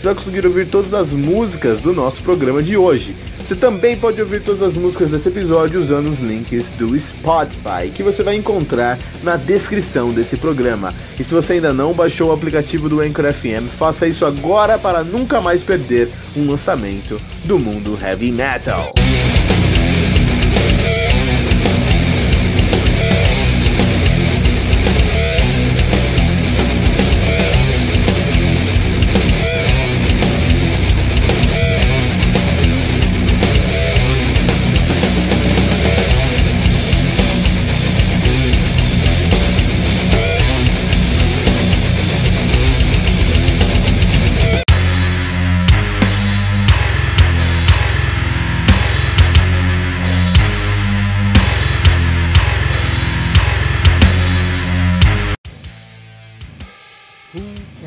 você vai conseguir ouvir todas as músicas do nosso programa de hoje. Você também pode ouvir todas as músicas desse episódio usando os links do Spotify, que você vai encontrar na descrição desse programa. E se você ainda não baixou o aplicativo do Anchor FM, faça isso agora para nunca mais perder um lançamento do mundo heavy metal.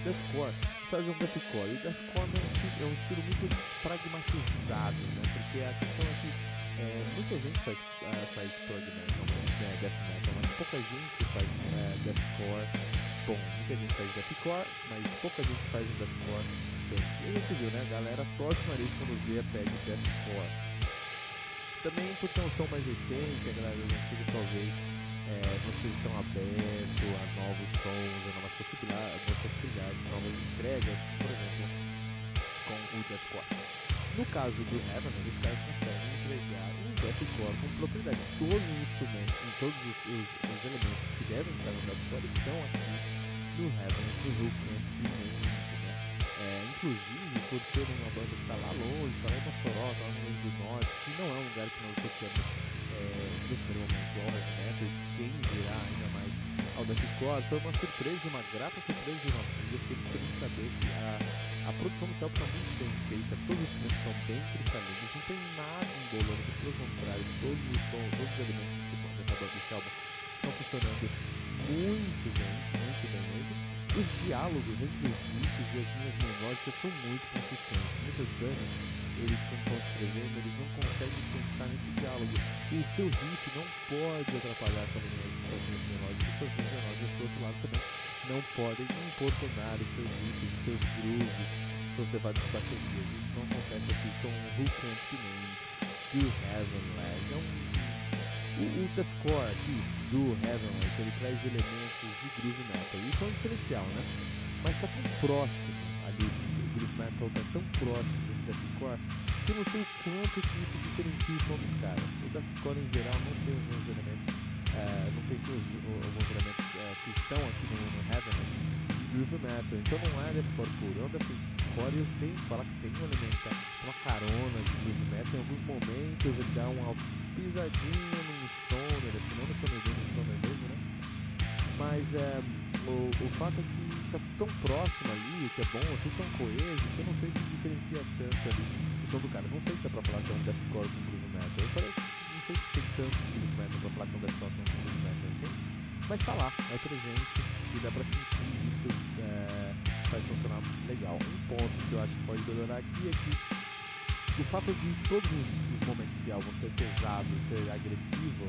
deathcore é um, estilo, é um estilo muito pragmatizado, né? Porque a questão é que é, muita gente faz, uh, faz prog né? death metal, mas pouca gente faz uh, deathcore. Bom, muita gente faz deathcore, mas pouca gente faz um deathcore bem. E a gente viu, né? A galera torce o nariz quando vê a pede deathcore. Também por ter um som mais recente, a galera das antigas talvez é, não esteja tão aberto a novos sons, a novas possibilidades, entregas, por exemplo, com o deathcore. No caso do Heaven, os caras conseguem entregar um deathcore com propriedade. Todos os instrumentos, todos os, os, os, elementos que devem estar no deathcore estão aqui no Heaven, no Can't Be Named, né? É, inclusive, por ser uma banda que está lá longe, está lá em Mossoró, está lá no Rio do Norte, que não é um lugar que nós associamos é, no primeiro momento ao heavy quem dirá ainda mais ao deathcore, foi uma surpresa, uma grata surpresa de nós. Eu fiquei muito saber que a, a produção do céu está muito bem feita, todos os instrumentos são bem cristalinos, não tem nada embolando, pelo contrário, todos os sons, todos os elementos dessa banda desse álbum estão funcionando muito bem, muito bem mesmo. Os diálogos entre os riffs e as linhas melódicas são muito consistentes. Muitas bandas eles quando estão escrevendo, eles não conseguem pensar nesse diálogo. O seu riff não pode atrapalhar as linhas, as linhas melódicas, suas linhas melódicas do outro lado também não podem importunar os seus riffs, os seus grooves, suas levadas de baterias. Isso não acontece aqui com o Who Can't Be do Heavenless. É um, o, o deathcore aqui do Heavenless, ele traz elementos de groove metal. Isso é um diferencial, né? Mas está tão próximo ali, o groove metal está tão próximo deathcore, que eu não sei quanto que isso diferencia o som dos caras. O deathcore em geral não tem os mesmos elementos, uh, não tem os, alguns elementos uh, que estão aqui no, no Heaven, né? groove metal. Então não é deathcore puro, é um deathcore eu tenho que falar que tem um elemento, tá? uma carona de groove metal. Em alguns momentos ele dá uma pisadinha num stoner, assim, não no stoner no stoner né? Mas é, o, o fato é que tá tão próximo ali, que é bom, é tudo tão coeso, que eu não sei se diferencia tanto ali o som do cara. Não sei se dá pra falar que é um deathcore com groove metal. Eu falei, não sei se tem tanto groove metal pra falar que é um deathcore com groove metal, entende? Mas tá lá, é presente e dá pra sentir isso, é, faz funcionar legal. Um ponto que eu acho que pode melhorar aqui é que o fato de todos os momentos desse álbum ser pesado, ser agressivo,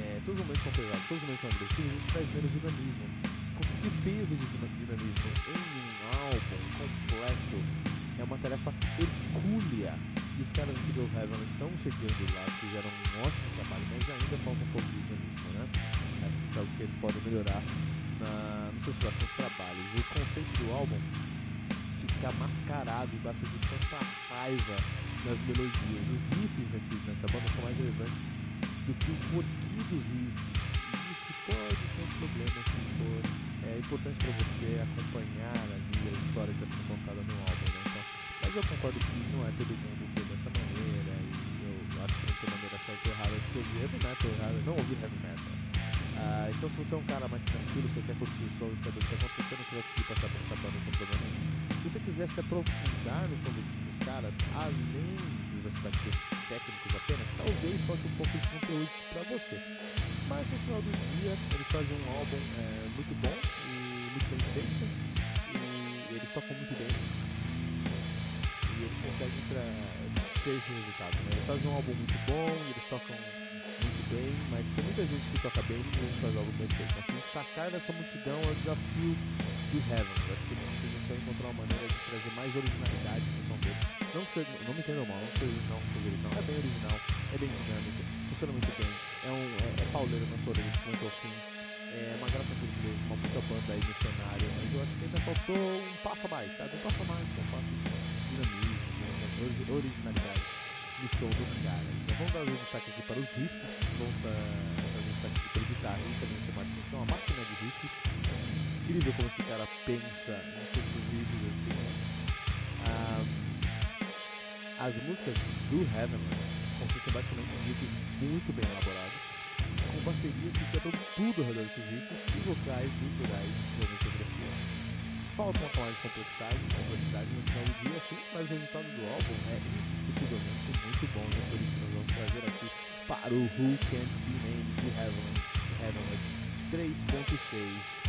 é, todos os momentos são pesados, todos os momentos são agressivos, isso traz menos dinamismo. Conseguir peso de dinamismo em um álbum completo é uma tarefa hercúlea. E os caras do Heaven estão chegando lá, fizeram um ótimo trabalho, mas ainda falta um pouco de dinamismo, né? Acho que isso é algo que eles podem melhorar na, nos seus próximos trabalhos. O conceito do álbum fica mascarado embaixo de tanta raiva nas melodias. Os riffs nessa banda são mais relevantes do que o porquê dos riffs. E isso pode ser um problema se for. É importante para você acompanhar ali a história que está sendo contada no álbum, né? Então, mas eu concordo que não é todo mundo que é dessa maneira, e eu acho que não tem maneira certa ou errada de ouvir heavy metal, errado, não ouvir heavy metal. Ah, então se você é um cara mais tranquilo, você quer curtir o som e saber o que está acontecendo, você vai conseguir passar por essa banda sem problema nenhum. Se você quiser se aprofundar no som dos caras, além aspectos técnicos apenas, talvez falte um pouco de conteúdo para você. Mas no final do dia, eles fazem um álbum é, muito bom e muito bem feito, e eles tocam muito bem, e eles conseguem pra ter esse resultado. Né? Eles fazem um álbum muito bom, eles tocam muito bem, mas tem muita gente que toca bem e gente faz algo bem feito. Assim, destacar dessa multidão é o desafio do Heaven. Eu acho que eles precisam encontrar uma maneira de trazer mais originalidade no som deles. Não, ser, não me entendam mal, não seja original, não original. É bem original, é bem dinâmico, funciona muito bem. É, um, é, é pauleiro na sua orelha, começo ao. É uma grata surpresa, uma puta banda aí no cenário, mas eu acho que ainda faltou um passo a mais, sabe? Um passo a mais, um passo de dinamismo, de originalidade no som dos caras. Então vamos dar um destaque aqui para os riffs, vamos dar um destaque aqui para o guitarrista, Vinícius Martins, que é uma máquina de riffs. Incrível como esse cara pensa em certos riffs assim, né? Um, as músicas do Heavenly consistem basicamente em riffs muito bem elaborados, com baterias que quebram tudo ao redor desses riffs e vocais guturais extremamente agressivos. Falta uma camada de complexidade, complexidade no final do dia, sim, mas o resultado do álbum é indiscutivelmente muito bom e é por isso nós vamos trazer aqui para o Who Can't Be Named de Heavenless 3.6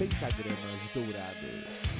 pentagramas dourados.